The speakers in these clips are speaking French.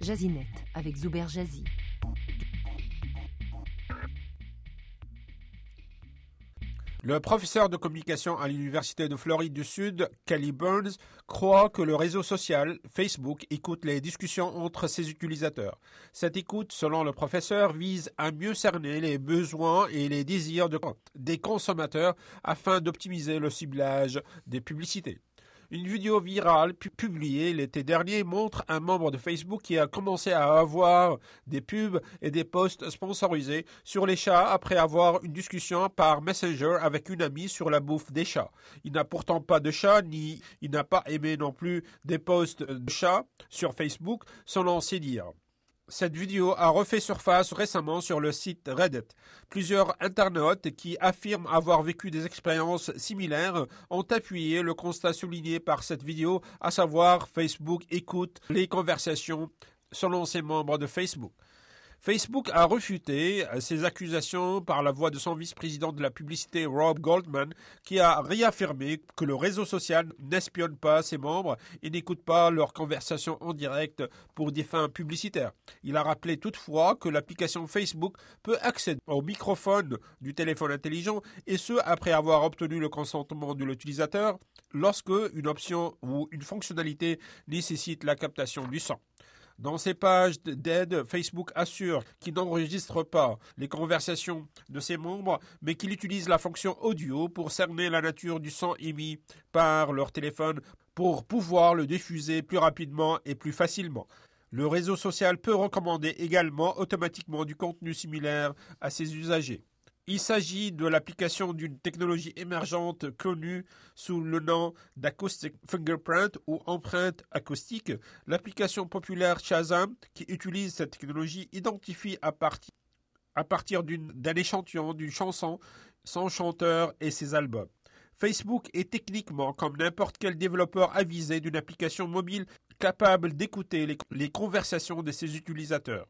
Jazinet avec Zuber Jazzy. Le professeur de communication à l'Université de Floride du Sud, Kelly Burns, croit que le réseau social, Facebook, écoute les discussions entre ses utilisateurs. Cette écoute, selon le professeur, vise à mieux cerner les besoins et les désirs des consommateurs afin d'optimiser le ciblage des publicités. Une vidéo virale publiée l'été dernier montre un membre de Facebook qui a commencé à avoir des pubs et des posts sponsorisés sur les chats après avoir une discussion par Messenger avec une amie sur la bouffe des chats. Il n'a pourtant pas de chat ni il n'a pas aimé non plus des posts de chats sur Facebook selon ses dires. Cette vidéo a refait surface récemment sur le site Reddit. Plusieurs internautes qui affirment avoir vécu des expériences similaires ont appuyé le constat souligné par cette vidéo, à savoir Facebook écoute les conversations selon ses membres de Facebook. Facebook a refuté ces accusations par la voix de son vice-président de la publicité Rob Goldman, qui a réaffirmé que le réseau social n'espionne pas ses membres et n'écoute pas leurs conversations en direct pour des fins publicitaires. Il a rappelé toutefois que l'application Facebook peut accéder au microphone du téléphone intelligent et ce après avoir obtenu le consentement de l'utilisateur lorsque une option ou une fonctionnalité nécessite la captation du son. Dans ses pages d'aide, Facebook assure qu'il n'enregistre pas les conversations de ses membres, mais qu'il utilise la fonction audio pour cerner la nature du son émis par leur téléphone pour pouvoir le diffuser plus rapidement et plus facilement. Le réseau social peut recommander également automatiquement du contenu similaire à ses usagers. Il s'agit de l'application d'une technologie émergente connue sous le nom d'acoustic fingerprint ou empreinte acoustique. L'application populaire Shazam, qui utilise cette technologie, identifie à partir, à partir d'un échantillon d'une chanson son chanteur et ses albums. Facebook est techniquement, comme n'importe quel développeur avisé d'une application mobile, capable d'écouter les conversations de ses utilisateurs.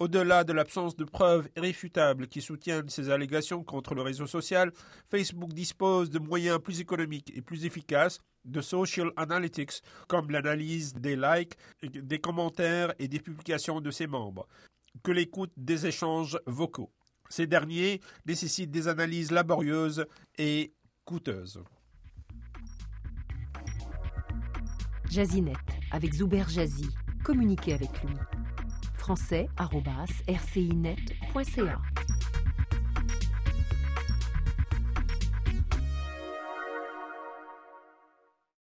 Au-delà de l'absence de preuves irréfutables qui soutiennent ces allégations contre le réseau social, Facebook dispose de moyens plus économiques et plus efficaces de social analytics, comme l'analyse des likes, des commentaires et des publications de ses membres, que l'écoute des échanges vocaux. Ces derniers nécessitent des analyses laborieuses et coûteuses. Jazinet avec Zuber Jazzy. Communiquez avec lui français.rcinet.ca.